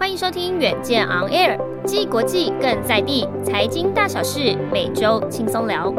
欢迎收听远见 On Air，既国际更在地，财经大小事每周轻松聊。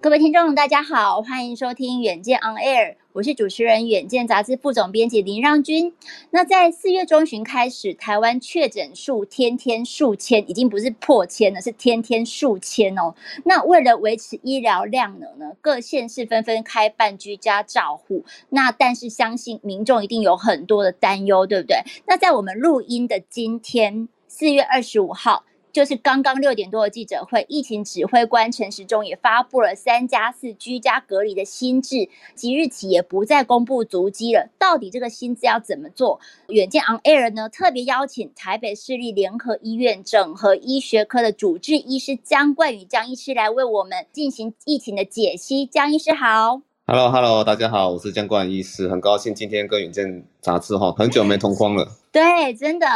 各位听众，大家好，欢迎收听远见 On Air。我是主持人，远见杂志副总编辑林让君。那在四月中旬开始，台湾确诊数天天数千，已经不是破千了，是天天数千哦。那为了维持医疗量能呢，各县市纷纷开办居家照护。那但是相信民众一定有很多的担忧，对不对？那在我们录音的今天，四月二十五号。就是刚刚六点多的记者会，疫情指挥官陈时中也发布了三加四居家隔离的新制，即日起也不再公布足迹了。到底这个新制要怎么做？远见 On Air 呢，特别邀请台北市立联合医院整合医学科的主治医师姜冠宇姜医师来为我们进行疫情的解析。姜医师好。Hello，Hello，大家好，我是姜冠医师，很高兴今天跟远见杂志哈，很久没同框了。对，真的。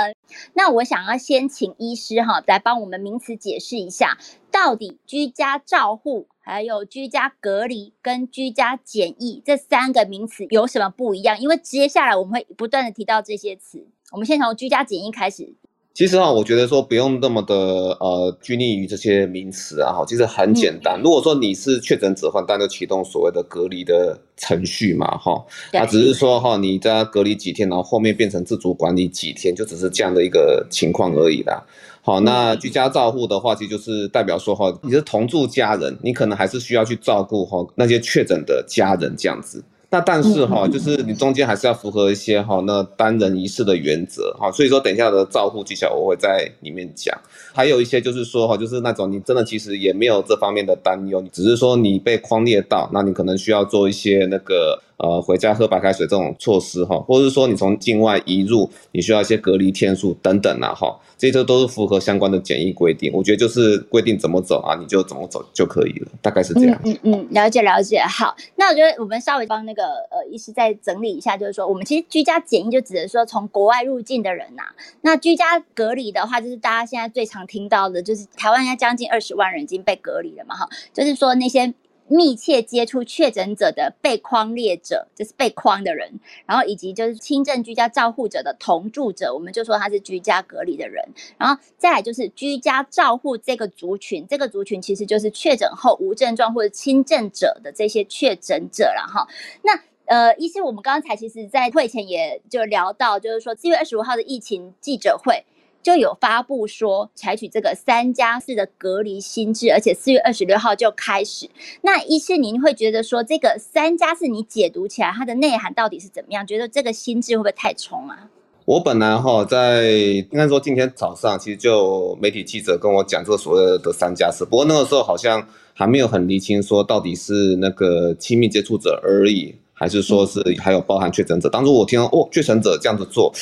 那我想要先请医师哈来帮我们名词解释一下，到底居家照护、还有居家隔离跟居家检疫这三个名词有什么不一样？因为接下来我们会不断的提到这些词，我们先从居家检疫开始。其实哈，我觉得说不用那么的呃拘泥于这些名词啊哈，其实很简单。如果说你是确诊者的话，当然就启动所谓的隔离的程序嘛哈。那只是说哈，你在隔离几天，然后后面变成自主管理几天，就只是这样的一个情况而已啦。好，那居家照护的话，其实就是代表说哈，你是同住家人，你可能还是需要去照顾哈那些确诊的家人这样子。那但是哈，就是你中间还是要符合一些哈那单人一室的原则哈，所以说等一下的照护技巧我会在里面讲，还有一些就是说哈，就是那种你真的其实也没有这方面的担忧，只是说你被框列到，那你可能需要做一些那个。呃，回家喝白开水这种措施哈，或者是说你从境外移入，你需要一些隔离天数等等啊哈，这些都是符合相关的检疫规定。我觉得就是规定怎么走啊，你就怎么走就可以了，大概是这样。嗯嗯，了解了解。好，那我觉得我们稍微帮那个呃医师再整理一下，就是说我们其实居家检疫就指的是说从国外入境的人呐、那居家隔离的话，就是大家现在最常听到的，就是台湾现在将近二十万人已经被隔离了嘛哈，就是说那些。密切接触确诊者的被框列者，就是被框的人，然后以及就是轻症居家照护者的同住者，我们就说他是居家隔离的人，然后再来就是居家照护这个族群，这个族群其实就是确诊后无症状或者轻症者的这些确诊者了哈。那呃，医师，我们刚才其实在会前也就聊到，就是说四月二十五号的疫情记者会。就有发布说采取这个三加四的隔离新制，而且四月二十六号就开始。那一是，您会觉得说这个三加四你解读起来它的内涵到底是怎么样？觉得这个新制会不会太冲啊？我本来哈在应该说今天早上其实就媒体记者跟我讲这个所谓的三加四，不过那个时候好像还没有很厘清说到底是那个亲密接触者而已。还是说是还有包含确诊者？当初我听到哦，确诊者这样子做，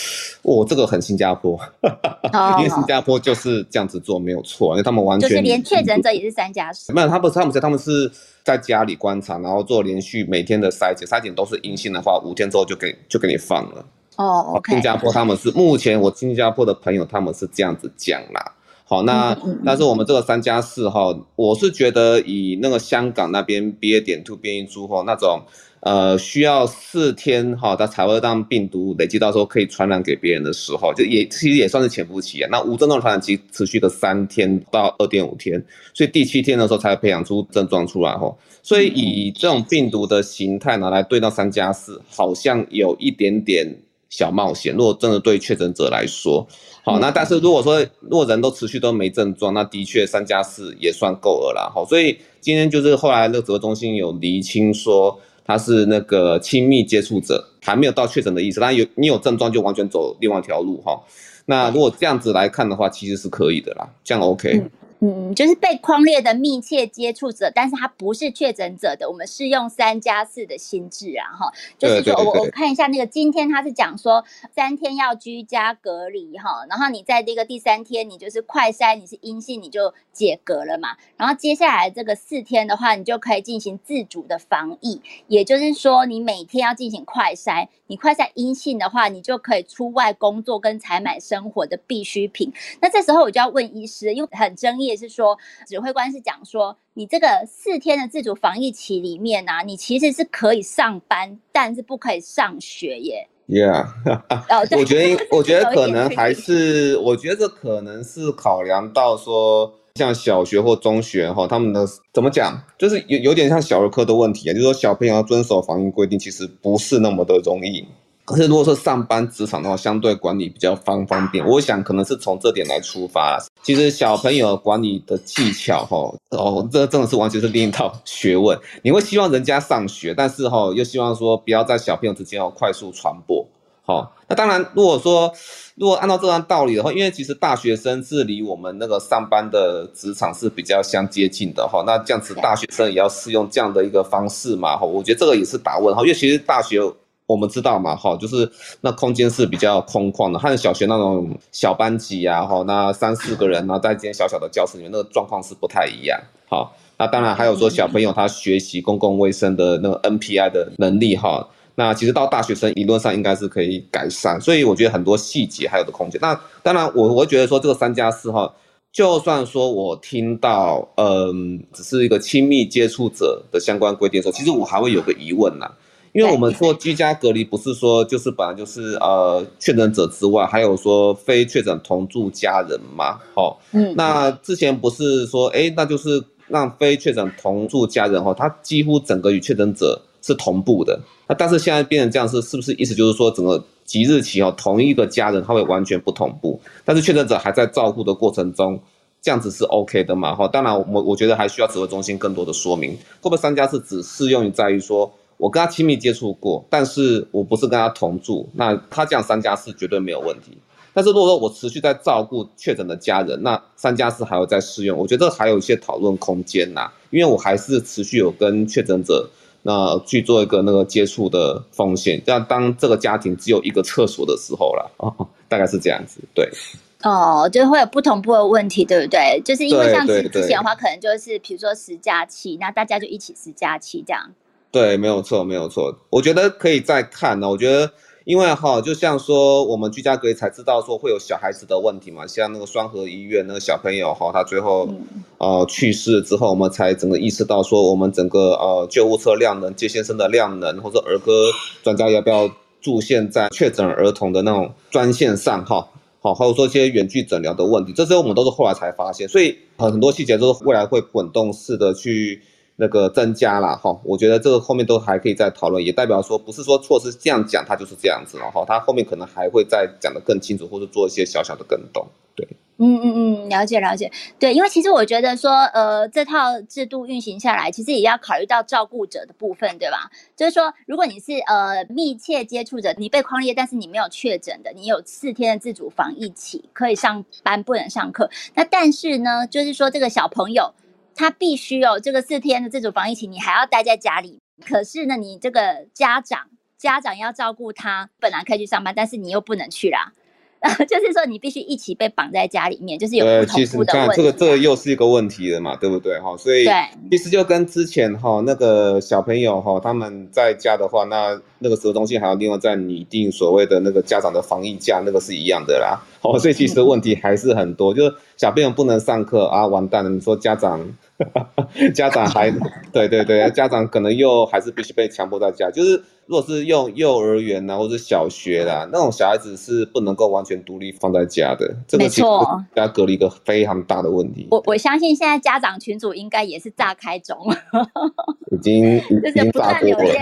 哦，这个很新加坡，因为新加坡就是这样子做没有错，因为他们完全就是连确诊者也是三加四，没有，他不是，他们是他们是在家里观察，然后做连续每天的筛检，筛检都是阴性的话，五天之后就给就给你放了。哦。新加坡他们是目前我新加坡的朋友他们是这样子讲啦。好，那但是我们这个三加四哈，我是觉得以那个香港那边 BA 点 two 变异株哈那种。呃，需要四天哈，它才会让病毒累积到时候可以传染给别人的时候，就也其实也算是潜伏期啊。那无症状传染期持续的三天到二点五天，所以第七天的时候才会培养出症状出来哈。所以以这种病毒的形态拿来对到三加四，好像有一点点小冒险。如果真的对确诊者来说，好，那但是如果说如果人都持续都没症状，那的确三加四也算够了啦。好，所以今天就是后来那个指挥中心有厘清说。他是那个亲密接触者，还没有到确诊的意思。但有你有症状就完全走另外一条路哈。那如果这样子来看的话，其实是可以的啦，这样 OK。嗯嗯，就是被框列的密切接触者，但是他不是确诊者的，我们是用三加四的新制啊，哈，就是说我我看一下那个今天他是讲说三天要居家隔离哈，然后你在这个第三天你就是快筛你是阴性你就解隔了嘛，然后接下来这个四天的话你就可以进行自主的防疫，也就是说你每天要进行快筛，你快筛阴性的话你就可以出外工作跟采买生活的必需品，那这时候我就要问医师，因为很争议。也是说，指挥官是讲说，你这个四天的自主防疫期里面呢、啊，你其实是可以上班，但是不可以上学耶。Yeah，我觉得我觉得可能还是，我觉得可能是考量到说，像小学或中学哈，他们的怎么讲，就是有有点像小儿科的问题啊，就是说小朋友要遵守防疫规定，其实不是那么的容易。可是如果说上班职场的话，相对管理比较方方便，我想可能是从这点来出发。其实小朋友管理的技巧哈，哦，这真的是完全是另一套学问。你会希望人家上学，但是哈，又希望说不要在小朋友之间要快速传播。好，那当然，如果说如果按照这样道理的话，因为其实大学生是离我们那个上班的职场是比较相接近的哈，那这样子大学生也要适用这样的一个方式嘛哈，我觉得这个也是打问号，因为其实大学。我们知道嘛，哈，就是那空间是比较空旷的，和小学那种小班级呀，哈，那三四个人呢，在一间小小的教室里面，那个状况是不太一样。好，那当然还有说小朋友他学习公共卫生的那个 NPI 的能力，哈，那其实到大学生理论上应该是可以改善，所以我觉得很多细节还有的空间。那当然我我觉得说这个三加四哈，就算说我听到嗯，只是一个亲密接触者的相关规定的时候，其实我还会有个疑问呐。因为我们说居家隔离不是说就是本来就是呃确诊者之外，还有说非确诊同住家人嘛，好，嗯，那之前不是说哎，那就是让非确诊同住家人哈，他几乎整个与确诊者是同步的，那但是现在变成这样是是不是意思就是说整个即日起哦，同一个家人他会完全不同步，但是确诊者还在照顾的过程中，这样子是 OK 的嘛？哈，当然我我觉得还需要指挥中心更多的说明，会不会三家是只适用于在于说。我跟他亲密接触过，但是我不是跟他同住，那他这样三加四绝对没有问题。但是如果说我持续在照顾确诊的家人，那三加四还会再适用，我觉得还有一些讨论空间呐，因为我还是持续有跟确诊者那去做一个那个接触的风险，这样当这个家庭只有一个厕所的时候了，哦，大概是这样子，对。哦，就会有不同步的问题，对不对？就是因为像之前的话，可能就是比如说十加七，那大家就一起十加七这样。对，没有错，没有错。我觉得可以再看呢。我觉得，因为哈，就像说我们居家隔离才知道说会有小孩子的问题嘛，像那个双河医院那个小朋友哈，他最后呃去世之后，我们才整个意识到说，我们整个呃救护车量能、接线生的量能，或者儿科专家要不要驻线在确诊儿童的那种专线上哈，好，还有说一些远距诊疗的问题，这些我们都是后来才发现，所以很多细节都是未来会滚动式的去。那个增加了哈，我觉得这个后面都还可以再讨论，也代表说不是说措施这样讲，它就是这样子了哈，它后面可能还会再讲得更清楚，或者做一些小小的更动。对，嗯嗯嗯，了解了解，对，因为其实我觉得说，呃，这套制度运行下来，其实也要考虑到照顾者的部分，对吧？就是说，如果你是呃密切接触者，你被匡列，但是你没有确诊的，你有四天的自主防疫期，可以上班不能上课，那但是呢，就是说这个小朋友。他必须有这个四天的自主防疫期，你还要待在家里。可是呢，你这个家长家长要照顾他，本来可以去上班，但是你又不能去啦。就是说，你必须一起被绑在家里面，就是有不同步的问题。这个这个又是一个问题了嘛，对不对哈？所以其实就跟之前哈那个小朋友哈他们在家的话，那那个时候东西还要另外再拟定所谓的那个家长的防疫假，那个是一样的啦。哦，所以其实问题还是很多，就是小朋友不能上课啊，完蛋了！你说家长。家长还 对对对，家长可能又还是必须被强迫在家。就是如果是用幼儿园呐，或者是小学啦，那种小孩子是不能够完全独立放在家的。这个其实家隔离一个非常大的问题。我我相信现在家长群组应该也是炸开中，已经就是不断有一些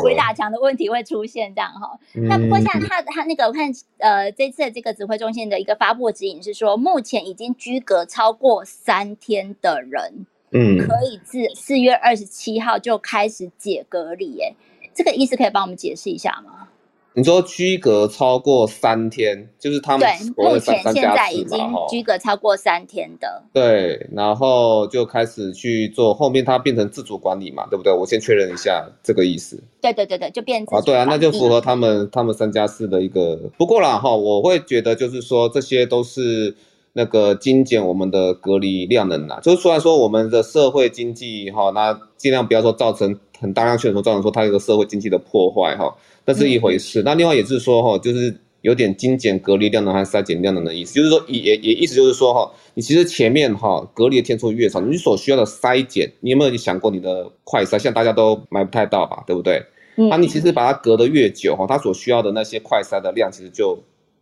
鬼打墙的问题会出现这样哈。那不过像他他那个我看呃这次的这个指挥中心的一个发布指引是说，目前已经居隔超过三天的人。嗯，可以自四月二十七号就开始解隔离，哎，这个意思可以帮我们解释一下吗？你说居隔超过三天，就是他们对目前现在已经居隔超过三天的，对，然后就开始去做，后面它变成自主管理嘛，对不对？我先确认一下这个意思。对对对对，就变成啊，对啊，那就符合他们他们三加四的一个。不过啦哈，我会觉得就是说这些都是。那个精简我们的隔离量能啦，就是虽然说我们的社会经济哈，那尽量不要说造成很大量确诊，说造成说它一个社会经济的破坏哈，那是一回事。那另外也是说哈，就是有点精简隔离量能和筛检量能的意思，就是说也也也意思就是说哈，你其实前面哈隔离的天数越少，你所需要的筛检，你有没有想过你的快筛？现在大家都买不太到吧，对不对？嗯，那你其实把它隔得越久哈，它所需要的那些快筛的量其实就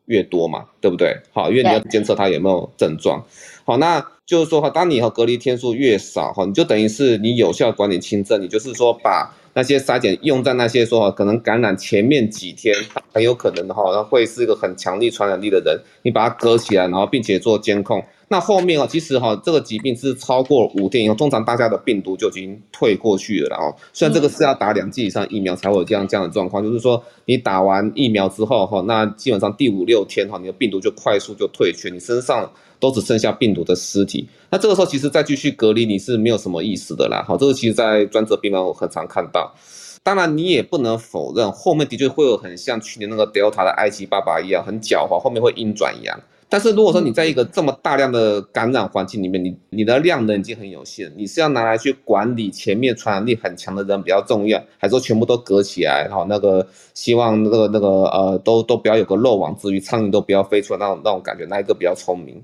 越多嘛，对不对？好，因为你要监测他有没有症状。好，那就是说哈，当你以后隔离天数越少哈，你就等于是你有效管理轻症，你就是说把那些筛检用在那些说可能感染前面几天很有可能的哈，会是一个很强力传染力的人，你把它隔起来，然后并且做监控。那后面啊，其实哈，这个疾病是超过五天以后，通常大家的病毒就已经退过去了。然后，虽然这个是要打两剂以上疫苗才会有这样这样的状况，就是说你打完疫苗之后哈，那基本上第五六天哈，你的病毒就快速就退去，你身上都只剩下病毒的尸体。那这个时候其实再继续隔离你是没有什么意思的啦。好，这个其实在专责病房我很常看到。当然你也不能否认，后面的确会有很像去年那个 Delta 的埃及爸爸一样很狡猾，后面会阴转阳。但是如果说你在一个这么大量的感染环境里面，你你的量能已经很有限，你是要拿来去管理前面传染力很强的人比较重要，还是说全部都隔起来？哈，那个希望那个那个呃，都都不要有个漏网之鱼，苍蝇都不要飞出来那种那种感觉，哪一个比较聪明？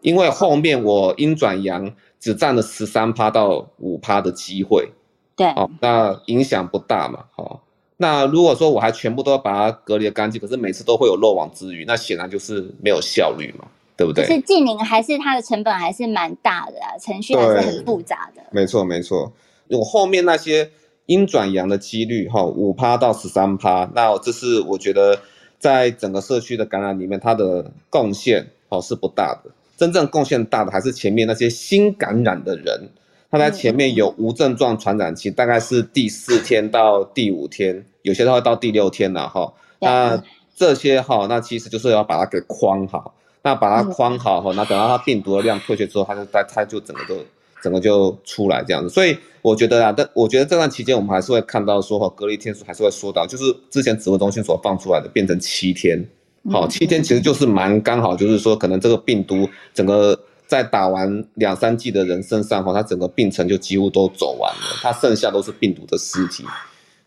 因为后面我阴转阳只占了十三趴到五趴的机会，对，哦，那影响不大嘛，哈。那如果说我还全部都要把它隔离的干净，可是每次都会有漏网之鱼，那显然就是没有效率嘛，对不对？是净零还是它的成本还是蛮大的啊，程序还是很复杂的。没错没错，我后面那些阴转阳的几率哈，五趴到十三趴，那这是我觉得在整个社区的感染里面，它的贡献哦是不大的，真正贡献大的还是前面那些新感染的人。他在前面有无症状传染期，大概是第四天到第五天，有些都会到第六天了哈。那这些哈，那其实就是要把它给框好，那把它框好哈，那等到它病毒的量退去之后，它就它它就整个就整个就出来这样子。所以我觉得啊，但我觉得这段期间我们还是会看到说哈，隔离天数还是会缩短，就是之前指挥中心所放出来的变成七天，好，七天其实就是蛮刚好，就是说可能这个病毒整个。在打完两三剂的人身上，哈，他整个病程就几乎都走完了，他剩下都是病毒的尸体，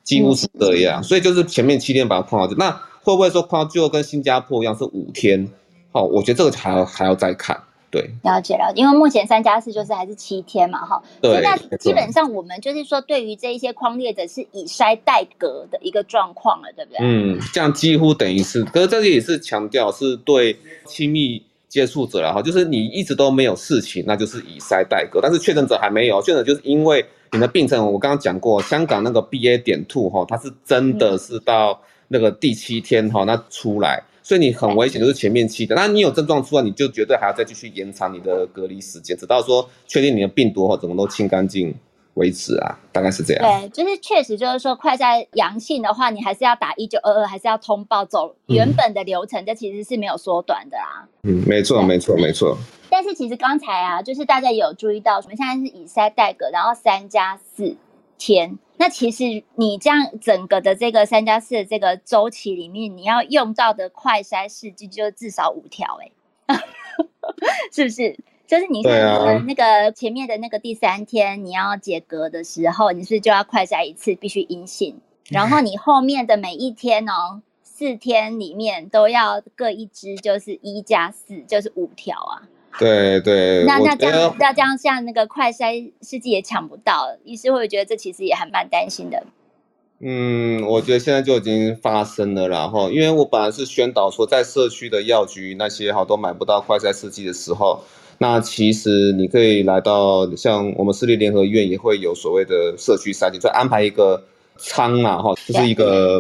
几乎是这样。所以就是前面七天把它框好，那会不会说框到最后跟新加坡一样是五天？好，我觉得这个还要还要再看。对，了解了，因为目前三加四就是还是七天嘛，哈。对。那基本上我们就是说，对于这一些框列者是以筛代隔的一个状况了，对不对？嗯，这样几乎等于是，可是这里也是强调是对亲密。接触者了哈，就是你一直都没有事情，那就是以筛代隔。但是确诊者还没有，确诊就是因为你的病程，我刚刚讲过，香港那个 BA 点 two 哈，它是真的是到那个第七天哈，那出来，所以你很危险，就是前面七天。那你有症状出来，你就绝对还要再继续延长你的隔离时间，直到说确定你的病毒哈怎么都清干净。维持啊，大概是这样。对，就是确实就是说，快筛阳性的话，你还是要打一九二二，还是要通报走原本的流程，嗯、这其实是没有缩短的啊。嗯，没错，没错，没错。但是其实刚才啊，就是大家也有注意到，我们现在是以筛代隔，然后三加四天。那其实你这样整个的这个三加四的这个周期里面，你要用到的快筛试剂就至少五条，哎，是不是？就是你看，那个前面的那个第三天你要解隔的时候，你是就要快筛一次，必须阴性？然后你后面的每一天哦，四天里面都要各一支，就是一加四，就是五条啊。对对。那那这样那这样像那个快筛试剂也抢不到，医师会觉得这其实也还蛮担心的？嗯，我觉得现在就已经发生了，然后因为我本来是宣导说，在社区的药局那些好都买不到快筛试剂的时候。那其实你可以来到像我们私立联合医院也会有所谓的社区筛检，就安排一个仓啊，哈，就是一个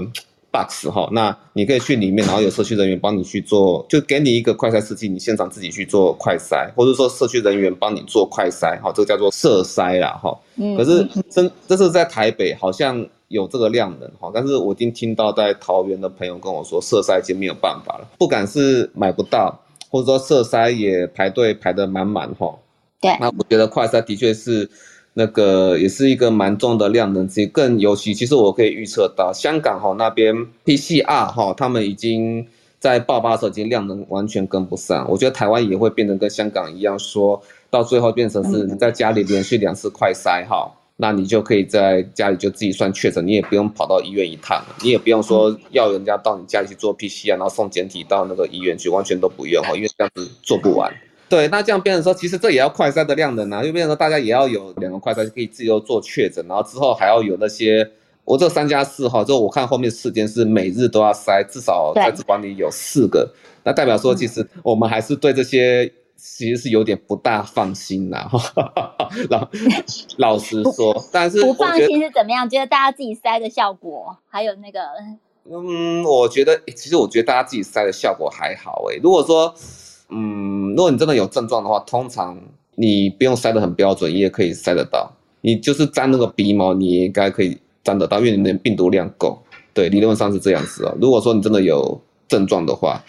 box 哈，那你可以去里面，然后有社区人员帮你去做，就给你一个快筛试剂，你现场自己去做快筛，或者说社区人员帮你做快筛，哈，这个叫做社筛啦，哈。可是真这是在台北好像有这个量能哈，但是我已经听到在桃园的朋友跟我说，社筛已经没有办法了，不敢是买不到。或者说社筛也排队排得满满哈，对，那我觉得快筛的确是那个也是一个蛮重的量能，其实更尤其，其实我可以预测到香港哈那边 PCR 哈，他们已经在爆发的时候已经量能完全跟不上，我觉得台湾也会变成跟香港一样，说到最后变成是你在家里连续两次快筛哈。嗯那你就可以在家里就自己算确诊，你也不用跑到医院一趟，你也不用说要人家到你家里去做 PCR，然后送检体到那个医院去，完全都不用哈，因为这样子做不完。对，那这样变成说，其实这也要快筛的量能啊，就变成说大家也要有两个快筛可以自由做确诊，然后之后还要有那些我这三加四哈，之后我看后面四间是每日都要筛，至少在职管理有四个，那代表说其实我们还是对这些其实是有点不大放心呐。老老实说，但是不放心是怎么样？觉得大家自己塞的效果，还有那个，嗯，我觉得其实我觉得大家自己塞的效果还好诶。如果说，嗯，如果你真的有症状的话，通常你不用塞的很标准，你也可以塞得到。你就是沾那个鼻毛，你也应该可以。沾得到，因为你的病毒量够，对，理论上是这样子哦。如果说你真的有症状的话，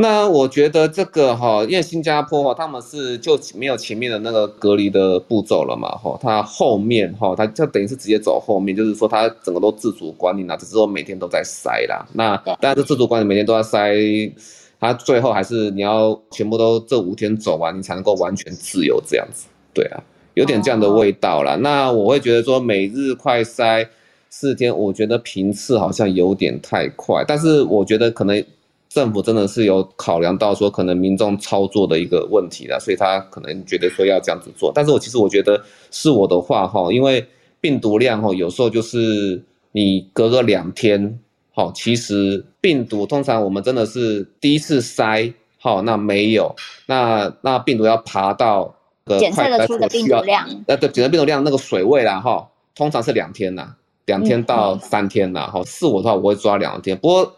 那我觉得这个哈，因为新加坡哈，他们是就没有前面的那个隔离的步骤了嘛，哈，他后面哈，他就等于是直接走后面，就是说他整个都自主管理了，只是说每天都在筛啦。那当然是自主管理，每天都在筛，他最后还是你要全部都这五天走完，你才能够完全自由这样子，对啊。有点这样的味道了，那我会觉得说每日快筛四天，我觉得频次好像有点太快，但是我觉得可能政府真的是有考量到说可能民众操作的一个问题了，所以他可能觉得说要这样子做。但是我其实我觉得是我的话哈，因为病毒量哈有时候就是你隔个两天，好，其实病毒通常我们真的是第一次筛好，那没有，那那病毒要爬到。检测得出的病毒量，那，对，检测病毒量那个水位啦，哈，通常是两天呐，两天到三天呐，哈，是我的话我会抓两天，不过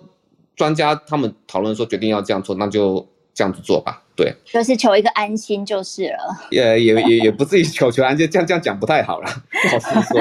专家他们讨论说决定要这样做，那就这样子做吧，对，就是求一个安心就是了，也也也也不至于求求安心，这样这样讲不太好了，不好意思说，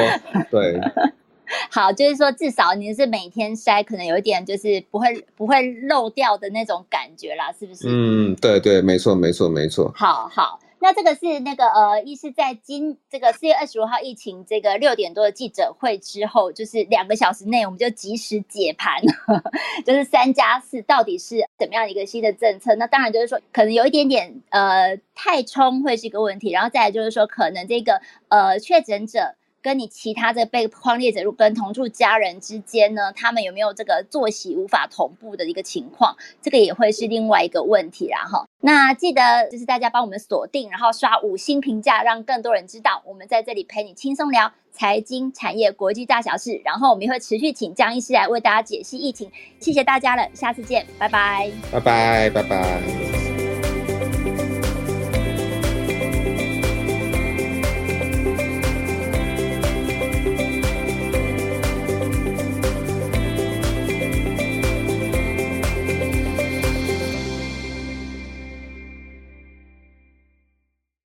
对。好，就是说至少你是每天筛，可能有一点就是不会不会漏掉的那种感觉啦，是不是？嗯，对对，没错没错没错。好好，那这个是那个呃，医师在今这个四月二十五号疫情这个六点多的记者会之后，就是两个小时内我们就及时解盘，就是三加四到底是怎么样一个新的政策？那当然就是说可能有一点点呃太冲会是一个问题，然后再来就是说可能这个呃确诊者。跟你其他的被框列者跟同住家人之间呢，他们有没有这个作息无法同步的一个情况？这个也会是另外一个问题啦哈。那记得就是大家帮我们锁定，然后刷五星评价，让更多人知道我们在这里陪你轻松聊财经、产业、国际大小事。然后我们也会持续请江医师来为大家解析疫情。谢谢大家了，下次见，拜拜，拜拜，拜拜。